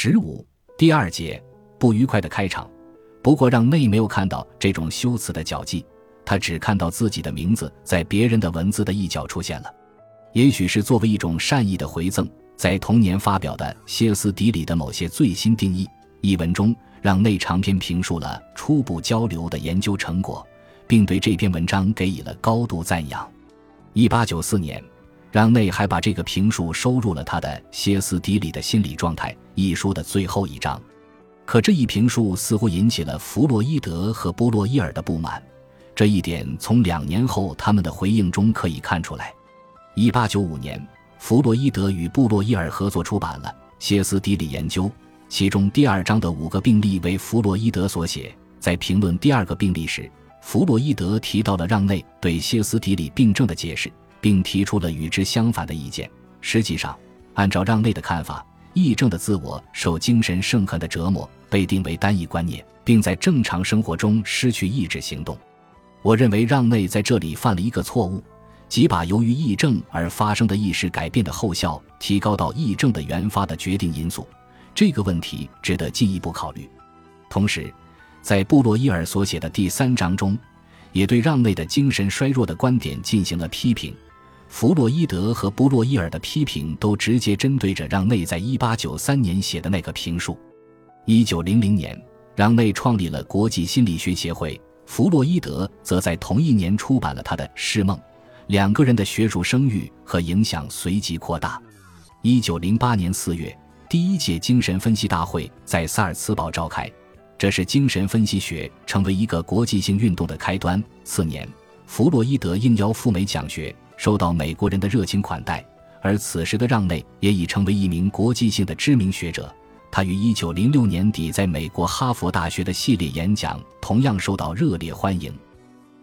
十五第二节不愉快的开场。不过让内没有看到这种修辞的脚迹，他只看到自己的名字在别人的文字的一角出现了。也许是作为一种善意的回赠，在同年发表的《歇斯底里的某些最新定义》一文中，让内长篇评述了初步交流的研究成果，并对这篇文章给予了高度赞扬。一八九四年，让内还把这个评述收入了他的《歇斯底里的心理状态》一书的最后一章。可这一评述似乎引起了弗洛伊德和布洛伊尔的不满，这一点从两年后他们的回应中可以看出来。一八九五年，弗洛伊德与布洛伊尔合作出版了《歇斯底里研究》，其中第二章的五个病例为弗洛伊德所写。在评论第二个病例时，弗洛伊德提到了让内对歇斯底里病症的解释，并提出了与之相反的意见。实际上，按照让内的看法，癔症的自我受精神盛恨的折磨，被定为单一观念，并在正常生活中失去意志行动。我认为让内在这里犯了一个错误。即把由于癔症而发生的意识改变的后效提高到癔症的原发的决定因素，这个问题值得进一步考虑。同时，在布洛伊尔所写的第三章中，也对让内的精神衰弱的观点进行了批评。弗洛伊德和布洛伊尔的批评都直接针对着让内在1893年写的那个评述。1900年，让内创立了国际心理学协会，弗洛伊德则在同一年出版了他的《释梦》。两个人的学术声誉和影响随即扩大。一九零八年四月，第一届精神分析大会在萨尔茨堡召开，这是精神分析学成为一个国际性运动的开端。次年，弗洛伊德应邀赴美讲学，受到美国人的热情款待。而此时的让内也已成为一名国际性的知名学者，他于一九零六年底在美国哈佛大学的系列演讲同样受到热烈欢迎。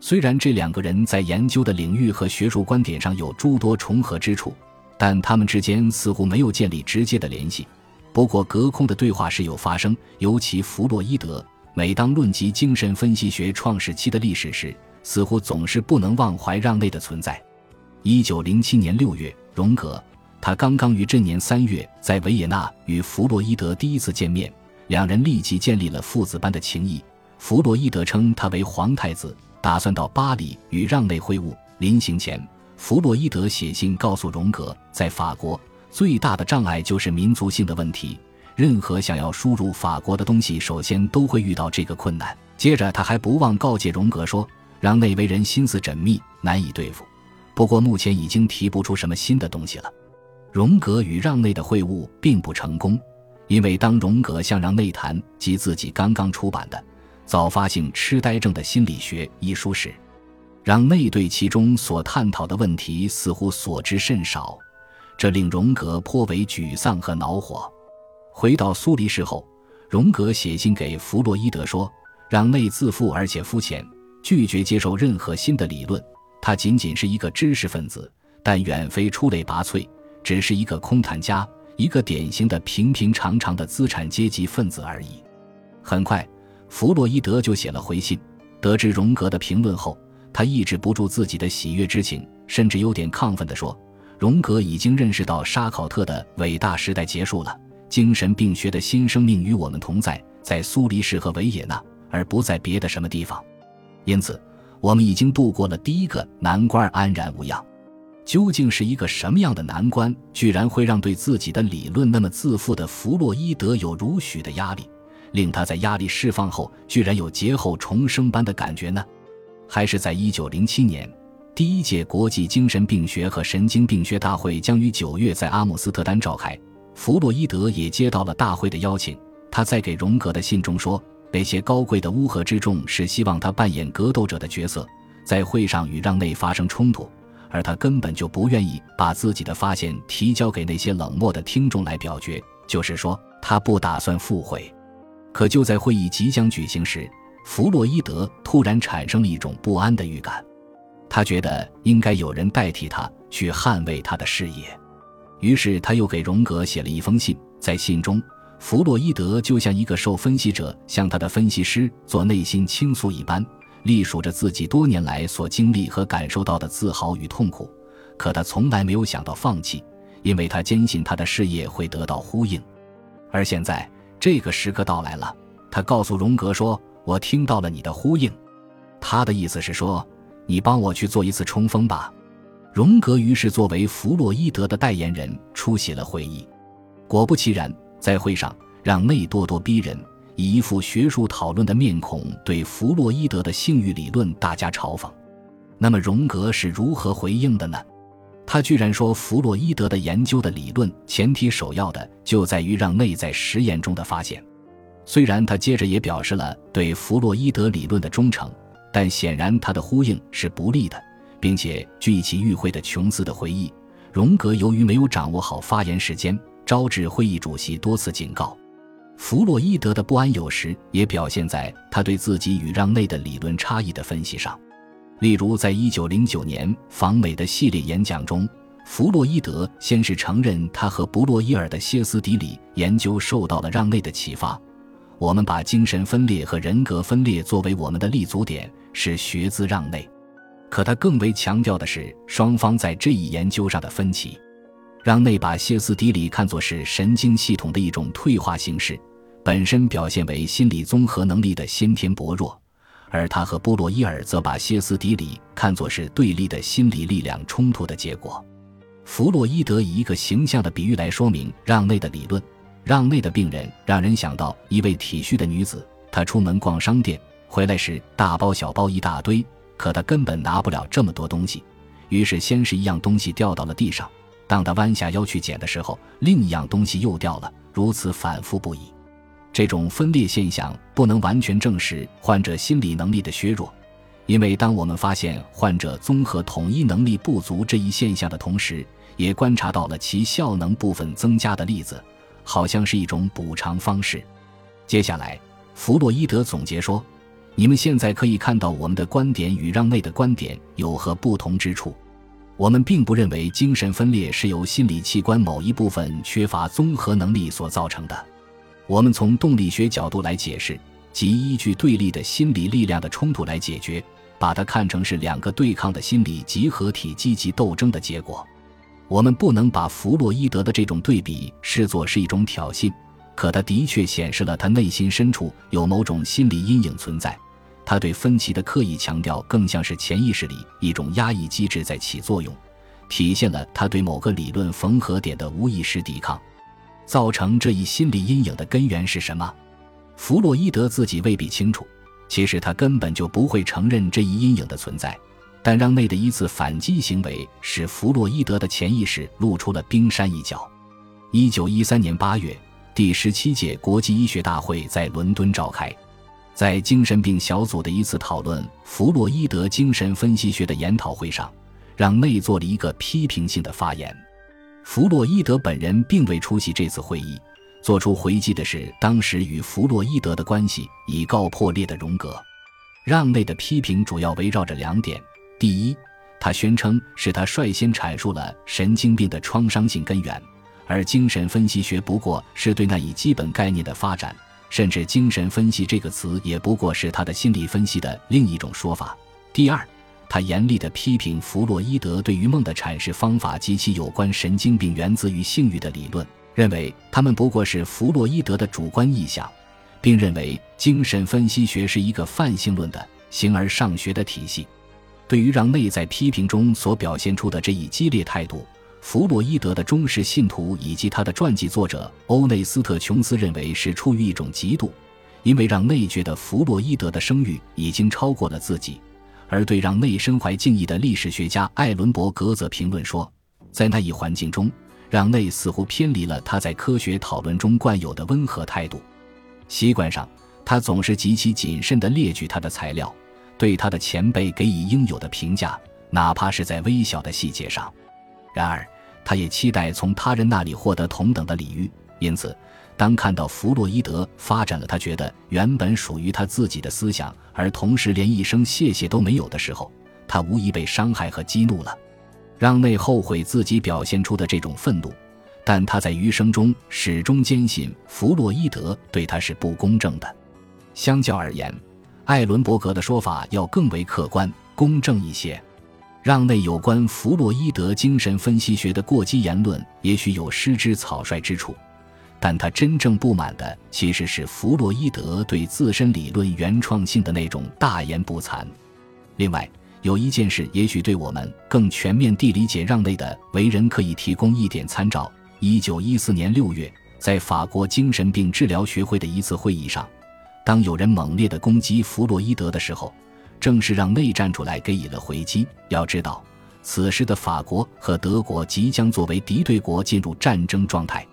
虽然这两个人在研究的领域和学术观点上有诸多重合之处，但他们之间似乎没有建立直接的联系。不过，隔空的对话时有发生，尤其弗洛伊德每当论及精神分析学创始期的历史时，似乎总是不能忘怀让内的存在。一九零七年六月，荣格，他刚刚于这年三月在维也纳与弗洛伊德第一次见面，两人立即建立了父子般的情谊。弗洛伊德称他为皇太子。打算到巴黎与让内会晤。临行前，弗洛伊德写信告诉荣格，在法国最大的障碍就是民族性的问题。任何想要输入法国的东西，首先都会遇到这个困难。接着，他还不忘告诫荣格说，让内为人心思缜密，难以对付。不过，目前已经提不出什么新的东西了。荣格与让内的会晤并不成功，因为当荣格向让内谈及自己刚刚出版的。早发性痴呆症的心理学一书时，让内对其中所探讨的问题似乎所知甚少，这令荣格颇为沮丧和恼火。回到苏黎世后，荣格写信给弗洛伊德说：“让内自负而且肤浅，拒绝接受任何新的理论。他仅仅是一个知识分子，但远非出类拔萃，只是一个空谈家，一个典型的平平常常的资产阶级分子而已。”很快。弗洛伊德就写了回信，得知荣格的评论后，他抑制不住自己的喜悦之情，甚至有点亢奋地说：“荣格已经认识到沙考特的伟大时代结束了，精神病学的新生命与我们同在，在苏黎世和维也纳，而不在别的什么地方。因此，我们已经度过了第一个难关，安然无恙。究竟是一个什么样的难关，居然会让对自己的理论那么自负的弗洛伊德有如许的压力？”令他在压力释放后，居然有劫后重生般的感觉呢？还是在一九零七年，第一届国际精神病学和神经病学大会将于九月在阿姆斯特丹召开。弗洛伊德也接到了大会的邀请。他在给荣格的信中说：“那些高贵的乌合之众是希望他扮演格斗者的角色，在会上与让内发生冲突，而他根本就不愿意把自己的发现提交给那些冷漠的听众来表决。就是说，他不打算赴会。”可就在会议即将举行时，弗洛伊德突然产生了一种不安的预感，他觉得应该有人代替他去捍卫他的事业，于是他又给荣格写了一封信。在信中，弗洛伊德就像一个受分析者向他的分析师做内心倾诉一般，隶属着自己多年来所经历和感受到的自豪与痛苦。可他从来没有想到放弃，因为他坚信他的事业会得到呼应。而现在这个时刻到来了，他告诉荣格说：“我听到了你的呼应。”他的意思是说：“你帮我去做一次冲锋吧。”荣格于是作为弗洛伊德的代言人出席了会议。果不其然，在会上，让内咄咄逼人，以一副学术讨论的面孔对弗洛伊德的性欲理论大加嘲讽。那么荣格是如何回应的呢？他居然说，弗洛伊德的研究的理论前提首要的就在于让内在实验中的发现。虽然他接着也表示了对弗洛伊德理论的忠诚，但显然他的呼应是不利的，并且据其与会的琼斯的回忆，荣格由于没有掌握好发言时间，招致会议主席多次警告。弗洛伊德的不安有时也表现在他对自己与让内的理论差异的分析上。例如，在一九零九年访美的系列演讲中，弗洛伊德先是承认他和布洛伊尔的歇斯底里研究受到了让内的启发。我们把精神分裂和人格分裂作为我们的立足点，是学自让内。可他更为强调的是双方在这一研究上的分歧。让内把歇斯底里看作是神经系统的一种退化形式，本身表现为心理综合能力的先天薄弱。而他和波洛伊尔则把歇斯底里看作是对立的心理力量冲突的结果。弗洛伊德以一个形象的比喻来说明让内的理论：让内的病人让人想到一位体虚的女子，她出门逛商店，回来时大包小包一大堆，可她根本拿不了这么多东西。于是先是一样东西掉到了地上，当他弯下腰去捡的时候，另一样东西又掉了，如此反复不已。这种分裂现象不能完全证实患者心理能力的削弱，因为当我们发现患者综合统一能力不足这一现象的同时，也观察到了其效能部分增加的例子，好像是一种补偿方式。接下来，弗洛伊德总结说：“你们现在可以看到我们的观点与让内的观点有何不同之处。我们并不认为精神分裂是由心理器官某一部分缺乏综合能力所造成的。”我们从动力学角度来解释，即依据对立的心理力量的冲突来解决，把它看成是两个对抗的心理集合体积极斗争的结果。我们不能把弗洛伊德的这种对比视作是一种挑衅，可它的确显示了他内心深处有某种心理阴影存在。他对分歧的刻意强调，更像是潜意识里一种压抑机制在起作用，体现了他对某个理论缝合点的无意识抵抗。造成这一心理阴影的根源是什么？弗洛伊德自己未必清楚。其实他根本就不会承认这一阴影的存在。但让内的一次反击行为使弗洛伊德的潜意识露出了冰山一角。一九一三年八月，第十七届国际医学大会在伦敦召开，在精神病小组的一次讨论弗洛伊德精神分析学的研讨会上，让内做了一个批评性的发言。弗洛伊德本人并未出席这次会议，做出回击的是当时与弗洛伊德的关系已告破裂的荣格。让内的批评主要围绕着两点：第一，他宣称是他率先阐述了神经病的创伤性根源，而精神分析学不过是对那一基本概念的发展，甚至精神分析这个词也不过是他的心理分析的另一种说法；第二。他严厉地批评弗洛伊德对于梦的阐释方法及其有关神经病源自于性欲的理论，认为他们不过是弗洛伊德的主观臆想，并认为精神分析学是一个泛性论的形而上学的体系。对于让内在批评中所表现出的这一激烈态度，弗洛伊德的忠实信徒以及他的传记作者欧内斯特·琼斯认为是出于一种嫉妒，因为让内觉得弗洛伊德的声誉已经超过了自己。而对让内身怀敬意的历史学家艾伦伯格则评论说，在那一环境中，让内似乎偏离了他在科学讨论中惯有的温和态度。习惯上，他总是极其谨慎地列举他的材料，对他的前辈给予应有的评价，哪怕是在微小的细节上。然而，他也期待从他人那里获得同等的礼遇，因此。当看到弗洛伊德发展了他觉得原本属于他自己的思想，而同时连一声谢谢都没有的时候，他无疑被伤害和激怒了。让内后悔自己表现出的这种愤怒，但他在余生中始终坚信弗洛伊德对他是不公正的。相较而言，艾伦伯格的说法要更为客观公正一些。让内有关弗洛伊德精神分析学的过激言论，也许有失之草率之处。但他真正不满的其实是弗洛伊德对自身理论原创性的那种大言不惭。另外，有一件事也许对我们更全面地理解让内的为人可以提供一点参照：一九一四年六月，在法国精神病治疗学会的一次会议上，当有人猛烈地攻击弗洛伊德的时候，正是让内站出来给予了回击。要知道，此时的法国和德国即将作为敌对国进入战争状态。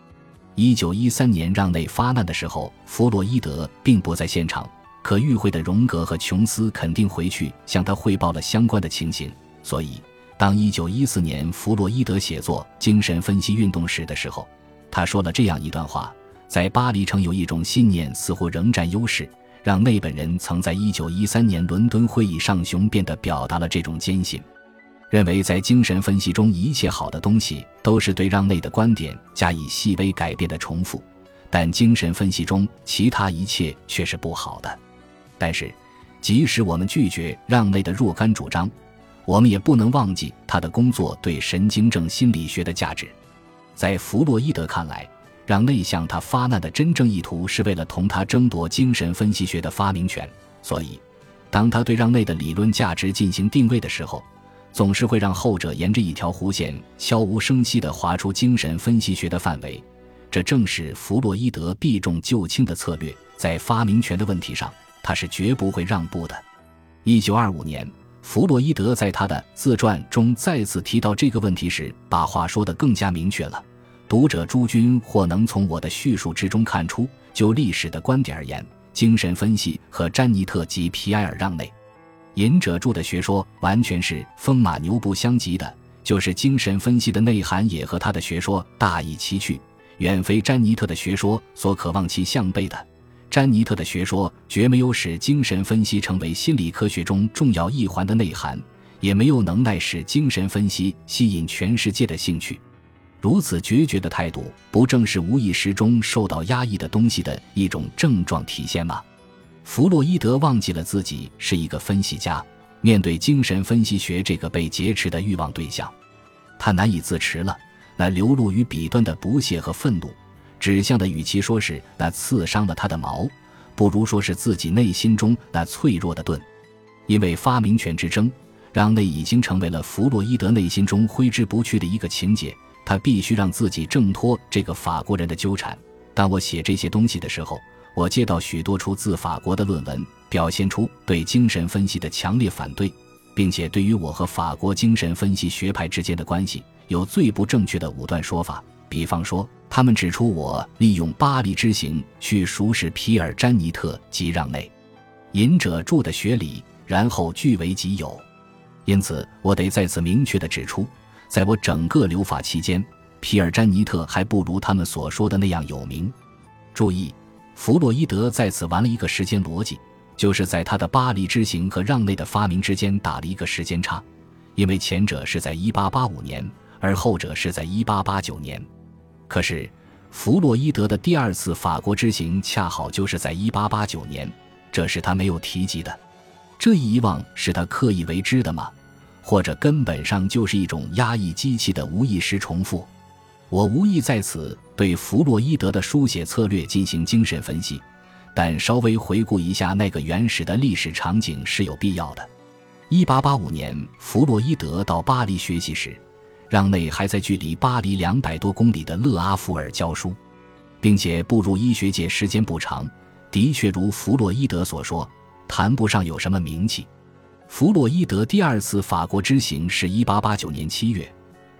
一九一三年让内发难的时候，弗洛伊德并不在现场。可与会的荣格和琼斯肯定回去向他汇报了相关的情形。所以，当一九一四年弗洛伊德写作《精神分析运动史》的时候，他说了这样一段话：在巴黎城有一种信念似乎仍占优势，让内本人曾在一九一三年伦敦会议上雄辩地表达了这种坚信，认为在精神分析中一切好的东西都是对让内的观点加以细微改变的重复，但精神分析中其他一切却是不好的。但是，即使我们拒绝让内的若干主张，我们也不能忘记他的工作对神经症心理学的价值。在弗洛伊德看来，让内向他发难的真正意图是为了同他争夺精神分析学的发明权。所以，当他对让内的理论价值进行定位的时候，总是会让后者沿着一条弧线悄无声息地划出精神分析学的范围。这正是弗洛伊德避重就轻的策略，在发明权的问题上。他是绝不会让步的。一九二五年，弗洛伊德在他的自传中再次提到这个问题时，把话说得更加明确了。读者诸君或能从我的叙述之中看出，就历史的观点而言，精神分析和詹尼特及皮埃尔让内，隐者著的学说完全是风马牛不相及的。就是精神分析的内涵也和他的学说大异其趣，远非詹尼特的学说所渴望其相悖的。詹尼特的学说绝没有使精神分析成为心理科学中重要一环的内涵，也没有能耐使精神分析吸引全世界的兴趣。如此决绝的态度，不正是无意识中受到压抑的东西的一种症状体现吗？弗洛伊德忘记了自己是一个分析家，面对精神分析学这个被劫持的欲望对象，他难以自持了。那流露于笔端的不屑和愤怒。指向的与其说是那刺伤了他的矛，不如说是自己内心中那脆弱的盾。因为发明权之争，让内已经成为了弗洛伊德内心中挥之不去的一个情节。他必须让自己挣脱这个法国人的纠缠。当我写这些东西的时候，我接到许多出自法国的论文，表现出对精神分析的强烈反对，并且对于我和法国精神分析学派之间的关系有最不正确的武断说法。比方说。他们指出，我利用巴黎之行去熟识皮尔·詹尼特及让内，隐者著的学理，然后据为己有。因此，我得再次明确地指出，在我整个留法期间，皮尔·詹尼特还不如他们所说的那样有名。注意，弗洛伊德在此玩了一个时间逻辑，就是在他的巴黎之行和让内的发明之间打了一个时间差，因为前者是在1885年，而后者是在1889年。可是，弗洛伊德的第二次法国之行恰好就是在1889年，这是他没有提及的。这一遗忘是他刻意为之的吗？或者根本上就是一种压抑机器的无意识重复？我无意在此对弗洛伊德的书写策略进行精神分析，但稍微回顾一下那个原始的历史场景是有必要的。1885年，弗洛伊德到巴黎学习时。让内还在距离巴黎两百多公里的勒阿弗尔教书，并且步入医学界时间不长，的确如弗洛伊德所说，谈不上有什么名气。弗洛伊德第二次法国之行是一八八九年七月，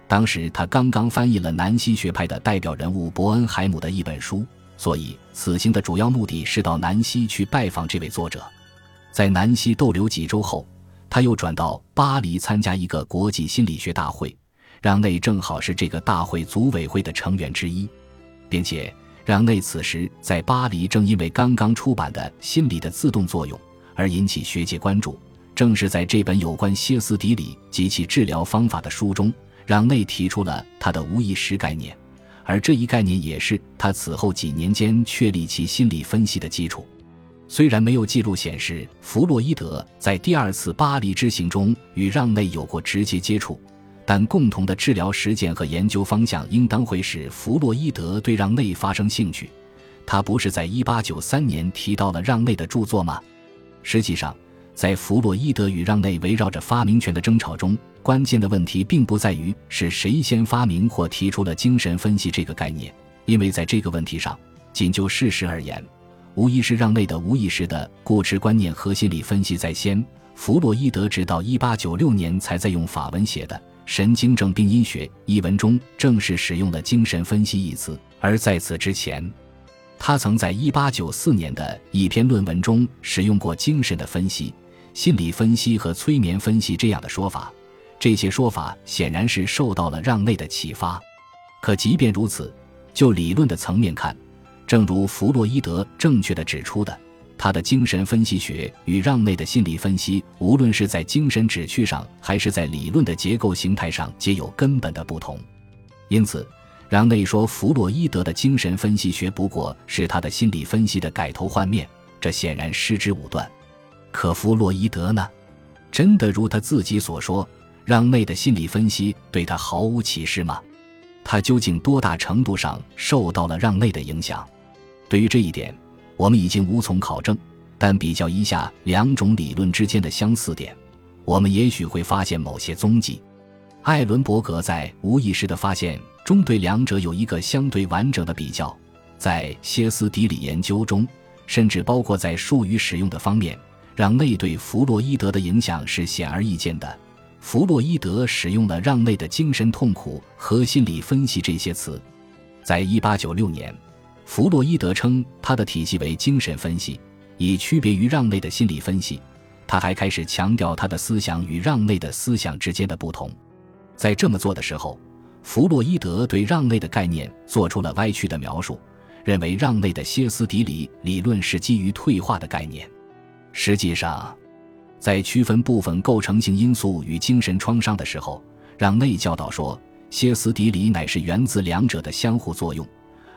当时他刚刚翻译了南希学派的代表人物伯恩海姆的一本书，所以此行的主要目的是到南希去拜访这位作者。在南希逗留几周后，他又转到巴黎参加一个国际心理学大会。让内正好是这个大会组委会的成员之一，并且让内此时在巴黎，正因为刚刚出版的《心理的自动作用》而引起学界关注。正是在这本有关歇斯底里及其治疗方法的书中，让内提出了他的无意识概念，而这一概念也是他此后几年间确立其心理分析的基础。虽然没有记录显示弗洛伊德在第二次巴黎之行中与让内有过直接接触。但共同的治疗实践和研究方向应当会使弗洛伊德对让内发生兴趣。他不是在1893年提到了让内的著作吗？实际上，在弗洛伊德与让内围绕着发明权的争吵中，关键的问题并不在于是谁先发明或提出了精神分析这个概念，因为在这个问题上，仅就事实而言，无疑是让内的无意识的固执观念和心理分析在先。弗洛伊德直到1896年才在用法文写的《神经症病因学》一文中正式使用了“精神分析”一词，而在此之前，他曾在1894年的一篇论文中使用过“精神的分析”、“心理分析”和“催眠分析”这样的说法。这些说法显然是受到了让内的启发。可即便如此，就理论的层面看，正如弗洛伊德正确的指出的。他的精神分析学与让内的心理分析，无论是在精神旨趣上，还是在理论的结构形态上，皆有根本的不同。因此，让内说弗洛伊德的精神分析学不过是他的心理分析的改头换面，这显然失之武断。可弗洛伊德呢？真的如他自己所说，让内的心理分析对他毫无启示吗？他究竟多大程度上受到了让内的影响？对于这一点。我们已经无从考证，但比较一下两种理论之间的相似点，我们也许会发现某些踪迹。艾伦伯格在《无意识的发现》中对两者有一个相对完整的比较。在歇斯底里研究中，甚至包括在术语使用的方面，让内对弗洛伊德的影响是显而易见的。弗洛伊德使用了让内的精神痛苦和心理分析这些词。在一八九六年。弗洛伊德称他的体系为精神分析，以区别于让内的心理分析。他还开始强调他的思想与让内的思想之间的不同。在这么做的时候，弗洛伊德对让内的概念做出了歪曲的描述，认为让内的歇斯底里理论是基于退化的概念。实际上，在区分部分构成性因素与精神创伤的时候，让内教导说，歇斯底里乃是源自两者的相互作用。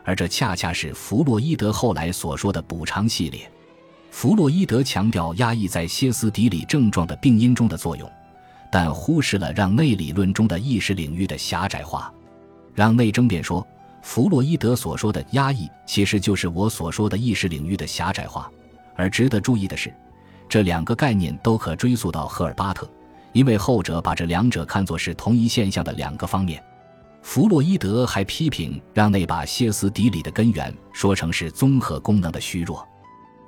而这恰恰是弗洛伊德后来所说的补偿系列。弗洛伊德强调压抑在歇斯底里症状的病因中的作用，但忽视了让内理论中的意识领域的狭窄化。让内争辩说，弗洛伊德所说的压抑其实就是我所说的意识领域的狭窄化。而值得注意的是，这两个概念都可追溯到赫尔巴特，因为后者把这两者看作是同一现象的两个方面。弗洛伊德还批评让内把歇斯底里的根源说成是综合功能的虚弱。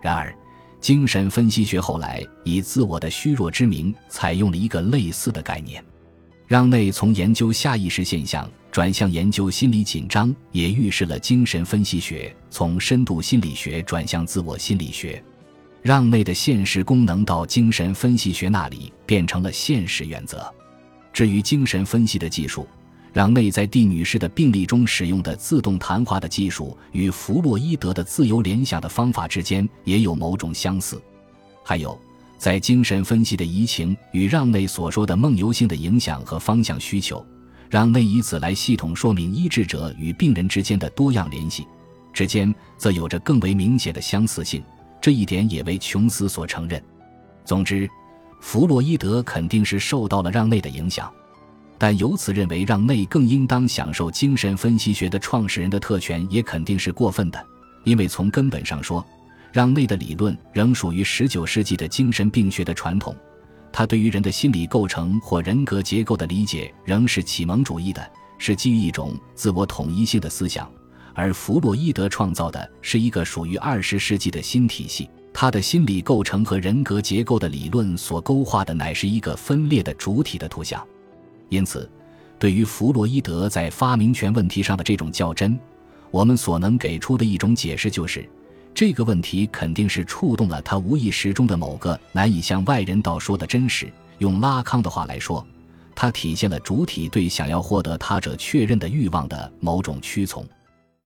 然而，精神分析学后来以自我的虚弱之名，采用了一个类似的概念。让内从研究下意识现象转向研究心理紧张，也预示了精神分析学从深度心理学转向自我心理学。让内的现实功能到精神分析学那里变成了现实原则。至于精神分析的技术，让内在蒂女士的病例中使用的自动谈话的技术与弗洛伊德的自由联想的方法之间也有某种相似。还有，在精神分析的移情与让内所说的梦游性的影响和方向需求，让内以此来系统说明医治者与病人之间的多样联系之间，则有着更为明显的相似性。这一点也为琼斯所承认。总之，弗洛伊德肯定是受到了让内的影响。但由此认为让内更应当享受精神分析学的创始人的特权，也肯定是过分的。因为从根本上说，让内的理论仍属于19世纪的精神病学的传统，他对于人的心理构成或人格结构的理解仍是启蒙主义的，是基于一种自我统一性的思想。而弗洛伊德创造的是一个属于20世纪的新体系，他的心理构成和人格结构的理论所勾画的乃是一个分裂的主体的图像。因此，对于弗洛伊德在发明权问题上的这种较真，我们所能给出的一种解释就是，这个问题肯定是触动了他无意识中的某个难以向外人道说的真实。用拉康的话来说，它体现了主体对想要获得他者确认的欲望的某种屈从。